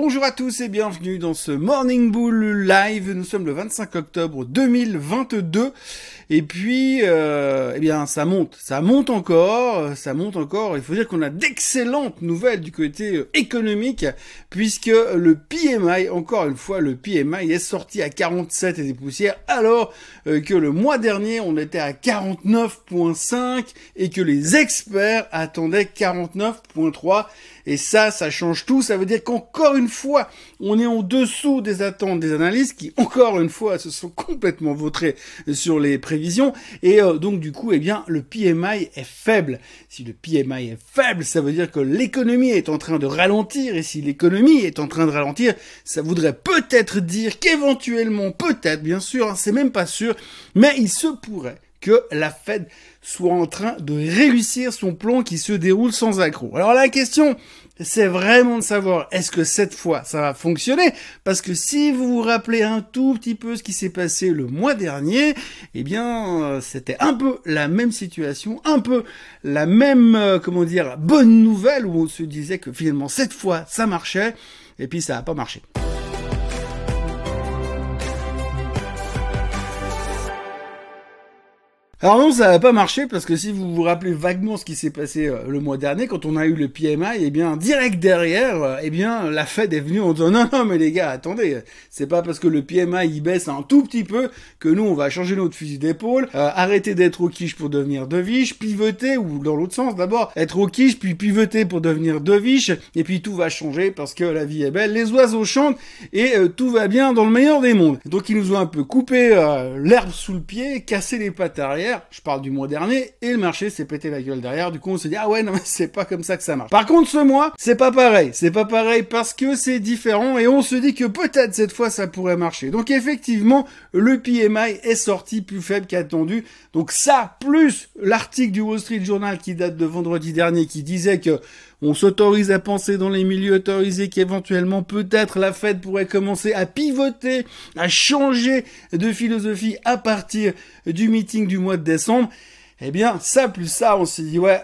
Bonjour à tous et bienvenue dans ce Morning Bull Live. Nous sommes le 25 octobre 2022 et puis euh, eh bien ça monte, ça monte encore, ça monte encore. Il faut dire qu'on a d'excellentes nouvelles du côté euh, économique puisque le PMI, encore une fois le PMI est sorti à 47 et des poussières alors euh, que le mois dernier on était à 49.5 et que les experts attendaient 49.3 et ça, ça change tout. Ça veut dire qu'encore une fois, on est en dessous des attentes des analystes qui, encore une fois, se sont complètement vautrés sur les prévisions. Et euh, donc, du coup, eh bien, le PMI est faible. Si le PMI est faible, ça veut dire que l'économie est en train de ralentir. Et si l'économie est en train de ralentir, ça voudrait peut-être dire qu'éventuellement, peut-être, bien sûr, hein, c'est même pas sûr, mais il se pourrait que la Fed soit en train de réussir son plan qui se déroule sans accroc. Alors la question, c'est vraiment de savoir est-ce que cette fois ça va fonctionner? Parce que si vous vous rappelez un tout petit peu ce qui s'est passé le mois dernier, eh bien euh, c'était un peu la même situation, un peu la même euh, comment dire bonne nouvelle où on se disait que finalement cette fois ça marchait et puis ça n'a pas marché. Alors non, ça n'a pas marché parce que si vous vous rappelez vaguement ce qui s'est passé euh, le mois dernier, quand on a eu le PMI, eh bien direct derrière, euh, eh bien la Fed est venue en disant non non mais les gars attendez, c'est pas parce que le PMI il baisse un tout petit peu que nous on va changer notre fusil d'épaule, euh, arrêter d'être au quiche pour devenir deviche, pivoter ou dans l'autre sens d'abord être au quiche puis pivoter pour devenir deviche et puis tout va changer parce que la vie est belle, les oiseaux chantent et tout va bien dans le meilleur des mondes. Donc ils nous ont un peu coupé l'herbe sous le pied, cassé les pattes arrière je parle du mois dernier, et le marché s'est pété la gueule derrière, du coup on s'est dit, ah ouais, non mais c'est pas comme ça que ça marche. Par contre ce mois, c'est pas pareil, c'est pas pareil parce que c'est différent, et on se dit que peut-être cette fois ça pourrait marcher. Donc effectivement, le PMI est sorti plus faible qu'attendu, donc ça, plus l'article du Wall Street Journal qui date de vendredi dernier, qui disait que on s'autorise à penser dans les milieux autorisés qu'éventuellement peut-être la Fed pourrait commencer à pivoter, à changer de philosophie à partir du meeting du mois de décembre. Eh bien, ça plus ça, on s'est dit ouais,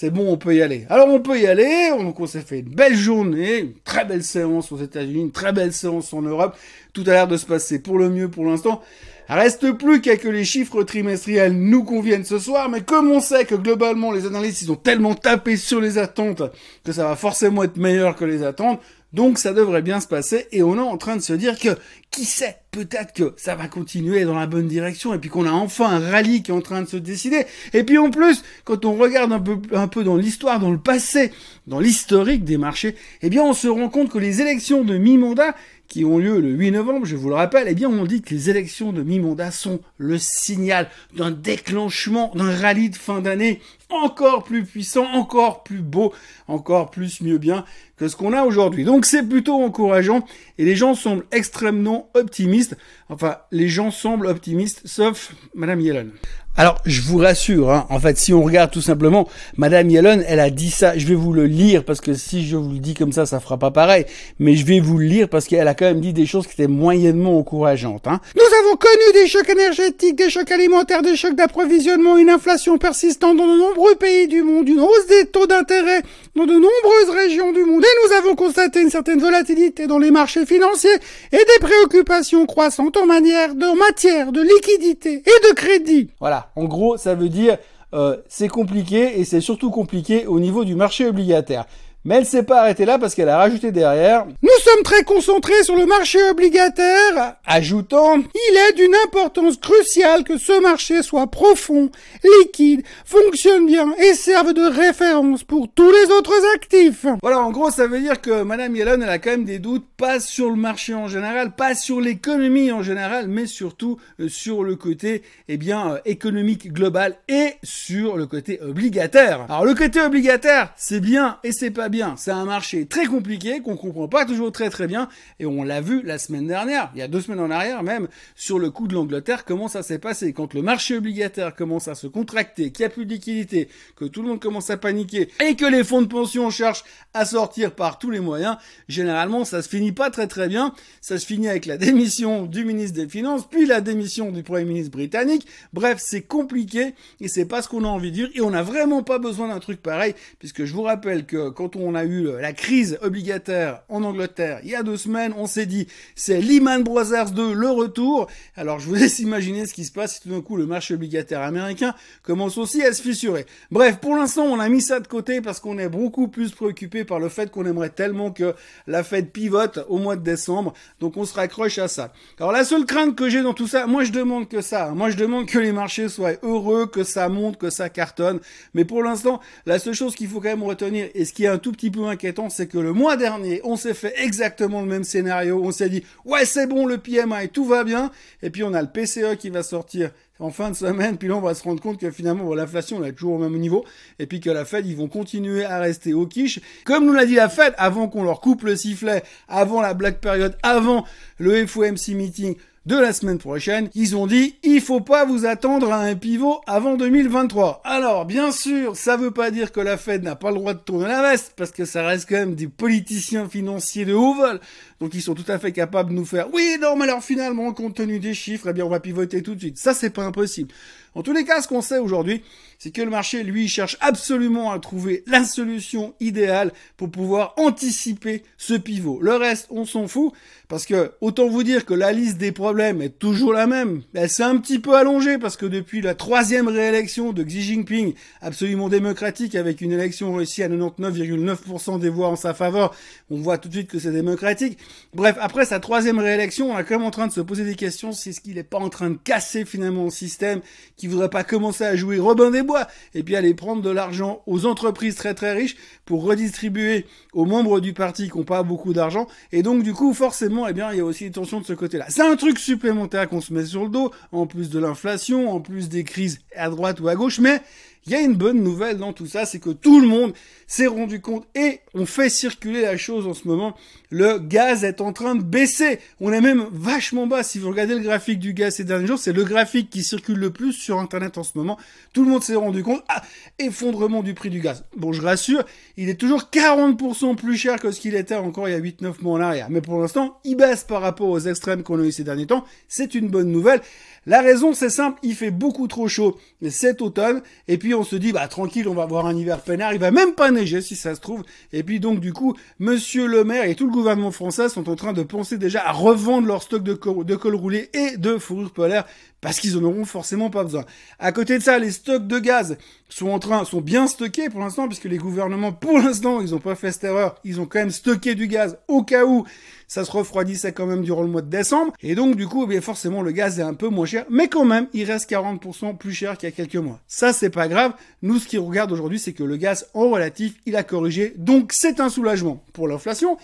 c'est bon, on peut y aller. Alors on peut y aller, donc on s'est fait une belle journée, une très belle séance aux États-Unis, une très belle séance en Europe. Tout a l'air de se passer pour le mieux pour l'instant. Reste plus qu'à que les chiffres trimestriels nous conviennent ce soir, mais comme on sait que globalement les analystes ils ont tellement tapé sur les attentes que ça va forcément être meilleur que les attentes, donc ça devrait bien se passer et on est en train de se dire que qui sait, peut-être que ça va continuer dans la bonne direction et puis qu'on a enfin un rallye qui est en train de se décider. Et puis en plus, quand on regarde un peu, un peu dans l'histoire, dans le passé, dans l'historique des marchés, eh bien on se rend compte que les élections de mi-mandat qui ont lieu le 8 novembre, je vous le rappelle, eh bien on dit que les élections de mi-mandat sont le signal d'un déclenchement, d'un rallye de fin d'année encore plus puissant, encore plus beau, encore plus mieux bien que ce qu'on a aujourd'hui. Donc c'est plutôt encourageant et les gens semblent extrêmement optimistes. Enfin, les gens semblent optimistes, sauf Madame Yellen. Alors, je vous rassure, hein, en fait, si on regarde tout simplement, Madame Yellen, elle a dit ça, je vais vous le lire, parce que si je vous le dis comme ça, ça fera pas pareil, mais je vais vous le lire parce qu'elle a quand même dit des choses qui étaient moyennement encourageantes. Hein. Nous avons connu des chocs énergétiques, des chocs alimentaires, des chocs d'approvisionnement, une inflation persistante dans de nombreux pays du monde, une hausse des taux d'intérêt dans de nombreuses régions du monde, et nous avons constaté une certaine volatilité dans les marchés financiers et des préoccupations croissantes en, manière de, matière de liquidité et de crédit. Voilà. En gros, ça veut dire euh, c'est compliqué et c'est surtout compliqué au niveau du marché obligataire. Mais elle s'est pas arrêtée là parce qu'elle a rajouté derrière. Nous sommes très concentrés sur le marché obligataire, ajoutant, il est d'une importance cruciale que ce marché soit profond, liquide, fonctionne bien et serve de référence pour tous les autres actifs. Voilà, en gros, ça veut dire que Madame Yellen, elle a quand même des doutes, pas sur le marché en général, pas sur l'économie en général, mais surtout euh, sur le côté, eh bien, euh, économique global et sur le côté obligataire. Alors, le côté obligataire, c'est bien et c'est pas bien. C'est un marché très compliqué qu'on comprend pas toujours très très bien et on l'a vu la semaine dernière, il y a deux semaines en arrière même, sur le coup de l'Angleterre, comment ça s'est passé. Quand le marché obligataire commence à se contracter, qu'il n'y a plus de liquidité, que tout le monde commence à paniquer et que les fonds de pension cherchent à sortir par tous les moyens, généralement ça se finit pas très très bien. Ça se finit avec la démission du ministre des Finances, puis la démission du Premier ministre britannique. Bref, c'est compliqué et c'est pas ce qu'on a envie de dire et on n'a vraiment pas besoin d'un truc pareil puisque je vous rappelle que quand on on a eu la crise obligataire en Angleterre il y a deux semaines, on s'est dit c'est Lehman Brothers 2, le retour. Alors je vous laisse imaginer ce qui se passe si tout d'un coup le marché obligataire américain commence aussi à se fissurer. Bref, pour l'instant on a mis ça de côté parce qu'on est beaucoup plus préoccupé par le fait qu'on aimerait tellement que la Fed pivote au mois de décembre. Donc on se raccroche à ça. Alors la seule crainte que j'ai dans tout ça, moi je demande que ça. Moi je demande que les marchés soient heureux, que ça monte, que ça cartonne. Mais pour l'instant, la seule chose qu'il faut quand même retenir et ce qui est un tout petit peu inquiétant, c'est que le mois dernier, on s'est fait exactement le même scénario. On s'est dit, ouais, c'est bon, le PMI, tout va bien. Et puis, on a le PCE qui va sortir en fin de semaine, puis là on va se rendre compte que finalement l'inflation est toujours au même niveau, et puis que la Fed ils vont continuer à rester au quiche. Comme nous l'a dit la Fed, avant qu'on leur coupe le sifflet, avant la black période, avant le FOMC meeting, de la semaine prochaine, ils ont dit il faut pas vous attendre à un pivot avant 2023. Alors bien sûr, ça veut pas dire que la Fed n'a pas le droit de tourner la veste parce que ça reste quand même des politiciens financiers de haut vol. Donc ils sont tout à fait capables de nous faire oui, non mais alors finalement compte tenu des chiffres, eh bien on va pivoter tout de suite. Ça c'est pas impossible. En tous les cas, ce qu'on sait aujourd'hui, c'est que le marché, lui, cherche absolument à trouver la solution idéale pour pouvoir anticiper ce pivot. Le reste, on s'en fout, parce que autant vous dire que la liste des problèmes est toujours la même. Elle s'est un petit peu allongée, parce que depuis la troisième réélection de Xi Jinping, absolument démocratique, avec une élection réussie à 99,9% des voix en sa faveur, on voit tout de suite que c'est démocratique. Bref, après sa troisième réélection, on est quand même en train de se poser des questions, c'est ce qu'il n'est pas en train de casser finalement le système, qui voudrait pas commencer à jouer Robin des Bois et puis aller prendre de l'argent aux entreprises très très riches pour redistribuer aux membres du parti qui n'ont pas beaucoup d'argent. Et donc du coup, forcément, eh bien, il y a aussi une tension de ce côté-là. C'est un truc supplémentaire qu'on se met sur le dos, en plus de l'inflation, en plus des crises à droite ou à gauche, mais il y a une bonne nouvelle dans tout ça, c'est que tout le monde s'est rendu compte et on fait circuler la chose en ce moment. Le gaz est en train de baisser. On est même vachement bas. Si vous regardez le graphique du gaz ces derniers jours, c'est le graphique qui circule le plus sur Internet en ce moment. Tout le monde s'est rendu compte. Ah, effondrement du prix du gaz. Bon, je rassure, il est toujours 40% plus cher que ce qu'il était encore il y a 8-9 mois en arrière. Mais pour l'instant, il baisse par rapport aux extrêmes qu'on a eu ces derniers temps. C'est une bonne nouvelle. La raison, c'est simple, il fait beaucoup trop chaud cet automne, et puis on se dit, bah tranquille, on va avoir un hiver peinard, il va même pas neiger si ça se trouve, et puis donc du coup, Monsieur le maire et tout le gouvernement français sont en train de penser déjà à revendre leur stock de, de col roulé et de fourrure polaire parce qu'ils en auront forcément pas besoin. À côté de ça, les stocks de gaz sont en train, sont bien stockés pour l'instant, puisque les gouvernements, pour l'instant, ils ont pas fait cette erreur. Ils ont quand même stocké du gaz au cas où ça se refroidissait quand même durant le mois de décembre. Et donc, du coup, eh bien, forcément, le gaz est un peu moins cher, mais quand même, il reste 40% plus cher qu'il y a quelques mois. Ça, c'est pas grave. Nous, ce qui regarde aujourd'hui, c'est que le gaz, en relatif, il a corrigé. Donc, c'est un soulagement pour l'inflation.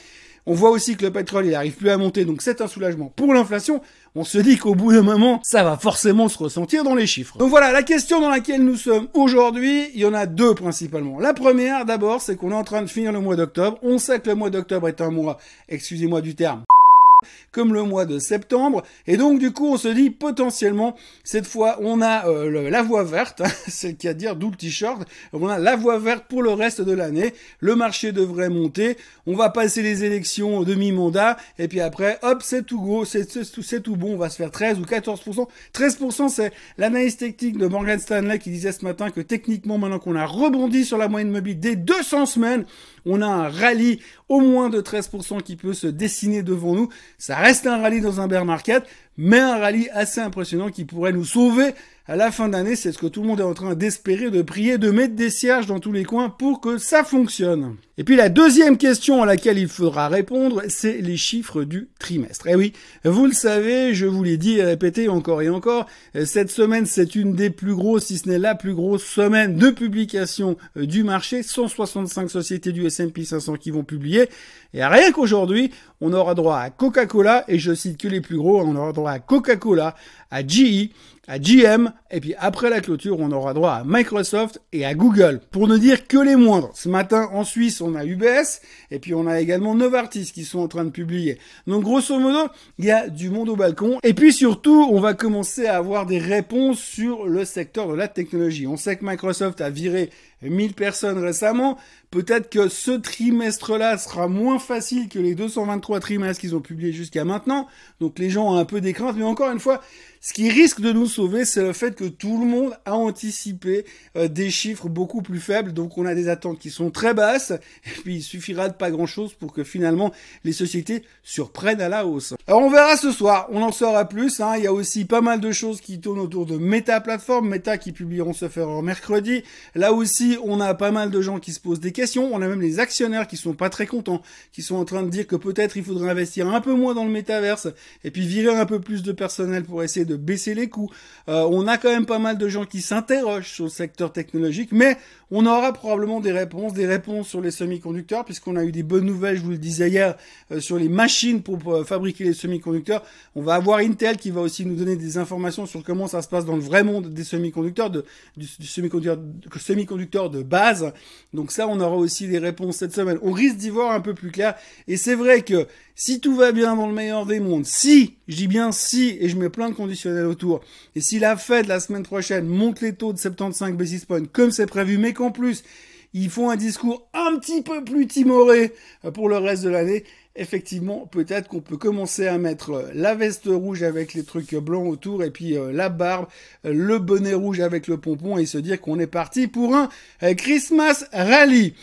On voit aussi que le pétrole, il arrive plus à monter, donc c'est un soulagement pour l'inflation. On se dit qu'au bout d'un moment, ça va forcément se ressentir dans les chiffres. Donc voilà, la question dans laquelle nous sommes aujourd'hui, il y en a deux principalement. La première, d'abord, c'est qu'on est en train de finir le mois d'octobre. On sait que le mois d'octobre est un mois, excusez-moi du terme, comme le mois de septembre. Et donc du coup, on se dit potentiellement, cette fois, on a euh, la voie verte, hein, c'est de dire, d'où le t-shirt. On a la voie verte pour le reste de l'année. Le marché devrait monter. On va passer les élections demi-mandat. Et puis après, hop, c'est tout gros, c'est tout bon. On va se faire 13 ou 14%. 13%, c'est l'analyse technique de Morgan Stanley qui disait ce matin que techniquement, maintenant qu'on a rebondi sur la moyenne mobile des 200 semaines, on a un rallye au moins de 13% qui peut se dessiner devant nous. Ça reste un rallye dans un bear market, mais un rallye assez impressionnant qui pourrait nous sauver à la fin d'année, c'est ce que tout le monde est en train d'espérer, de prier, de mettre des cierges dans tous les coins pour que ça fonctionne. Et puis la deuxième question à laquelle il faudra répondre, c'est les chiffres du trimestre. Et eh oui, vous le savez, je vous l'ai dit et répété encore et encore, cette semaine c'est une des plus grosses, si ce n'est la plus grosse semaine de publication euh, du marché. 165 sociétés du S&P 500 qui vont publier. Et rien qu'aujourd'hui, on aura droit à Coca-Cola, et je cite que les plus gros, on aura droit Coca-Cola, à GE, à GM, et puis après la clôture, on aura droit à Microsoft et à Google, pour ne dire que les moindres. Ce matin, en Suisse, on a UBS, et puis on a également Novartis qui sont en train de publier. Donc grosso modo, il y a du monde au balcon, et puis surtout, on va commencer à avoir des réponses sur le secteur de la technologie. On sait que Microsoft a viré 1000 personnes récemment. Peut-être que ce trimestre-là sera moins facile que les 223 trimestres qu'ils ont publiés jusqu'à maintenant. Donc les gens ont un peu des craintes. Mais encore une fois, ce qui risque de nous sauver, c'est le fait que tout le monde a anticipé euh, des chiffres beaucoup plus faibles. Donc on a des attentes qui sont très basses. Et puis il suffira de pas grand-chose pour que finalement les sociétés surprennent à la hausse. Alors on verra ce soir, on en saura plus. Hein. Il y a aussi pas mal de choses qui tournent autour de Meta Platform, Meta qui publieront ce faire mercredi. Là aussi, on a pas mal de gens qui se posent des questions. On a même les actionnaires qui sont pas très contents, qui sont en train de dire que peut-être il faudrait investir un peu moins dans le métaverse et puis virer un peu plus de personnel pour essayer de baisser les coûts. Euh, on a quand même pas mal de gens qui s'interrogent sur le secteur technologique, mais on aura probablement des réponses, des réponses sur les semi-conducteurs, puisqu'on a eu des bonnes nouvelles, je vous le disais hier, euh, sur les machines pour, euh, fabriquer les semi-conducteurs. On va avoir Intel qui va aussi nous donner des informations sur comment ça se passe dans le vrai monde des semi-conducteurs, de, du, semi-conducteur, de base. Donc ça, on aura aussi des réponses cette semaine. On risque d'y voir un peu plus clair. Et c'est vrai que si tout va bien dans le meilleur des mondes, si, je dis bien si, et je mets plein de autour, et si la Fed la semaine prochaine monte les taux de 75 basis points comme c'est prévu, mais qu'en plus, ils font un discours un petit peu plus timoré euh, pour le reste de l'année, effectivement, peut-être qu'on peut commencer à mettre euh, la veste rouge avec les trucs blancs autour et puis euh, la barbe, le bonnet rouge avec le pompon et se dire qu'on est parti pour un Christmas rally.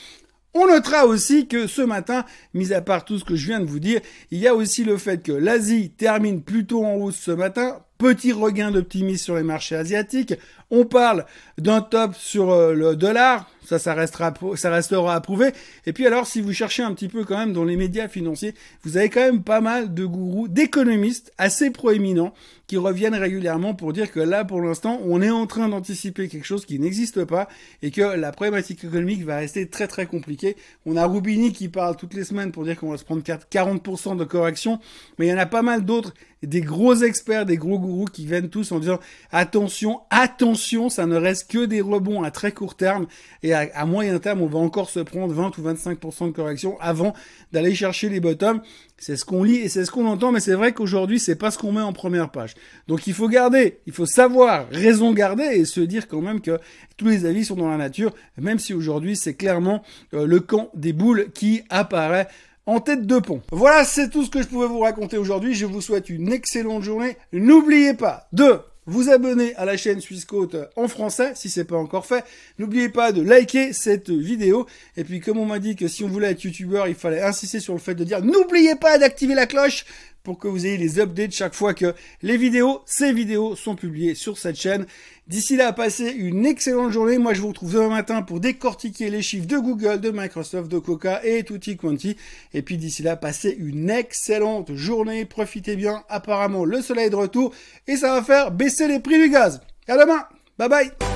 On notera aussi que ce matin, mis à part tout ce que je viens de vous dire, il y a aussi le fait que l'Asie termine plutôt en hausse ce matin, Petit regain d'optimisme sur les marchés asiatiques. On parle d'un top sur euh, le dollar. Ça, ça restera, ça restera approuvé. Et puis alors, si vous cherchez un petit peu quand même dans les médias financiers, vous avez quand même pas mal de gourous, d'économistes assez proéminents qui reviennent régulièrement pour dire que là, pour l'instant, on est en train d'anticiper quelque chose qui n'existe pas et que la problématique économique va rester très très compliquée. On a Rubini qui parle toutes les semaines pour dire qu'on va se prendre 40% de correction, mais il y en a pas mal d'autres des gros experts, des gros gourous qui viennent tous en disant attention, attention, ça ne reste que des rebonds à très court terme à, moyen terme, on va encore se prendre 20 ou 25% de correction avant d'aller chercher les bottoms. C'est ce qu'on lit et c'est ce qu'on entend, mais c'est vrai qu'aujourd'hui, c'est pas ce qu'on met en première page. Donc il faut garder, il faut savoir raison garder et se dire quand même que tous les avis sont dans la nature, même si aujourd'hui c'est clairement euh, le camp des boules qui apparaît en tête de pont. Voilà, c'est tout ce que je pouvais vous raconter aujourd'hui. Je vous souhaite une excellente journée. N'oubliez pas de vous abonner à la chaîne Suisse Côte en français si c'est pas encore fait. N'oubliez pas de liker cette vidéo. Et puis comme on m'a dit que si on voulait être youtubeur, il fallait insister sur le fait de dire n'oubliez pas d'activer la cloche pour que vous ayez les updates chaque fois que les vidéos, ces vidéos sont publiées sur cette chaîne. D'ici là, passez une excellente journée. Moi, je vous retrouve demain matin pour décortiquer les chiffres de Google, de Microsoft, de Coca et tutti quanti. Et puis d'ici là, passez une excellente journée. Profitez bien. Apparemment, le soleil est de retour et ça va faire baisser les prix du gaz. À demain. Bye bye.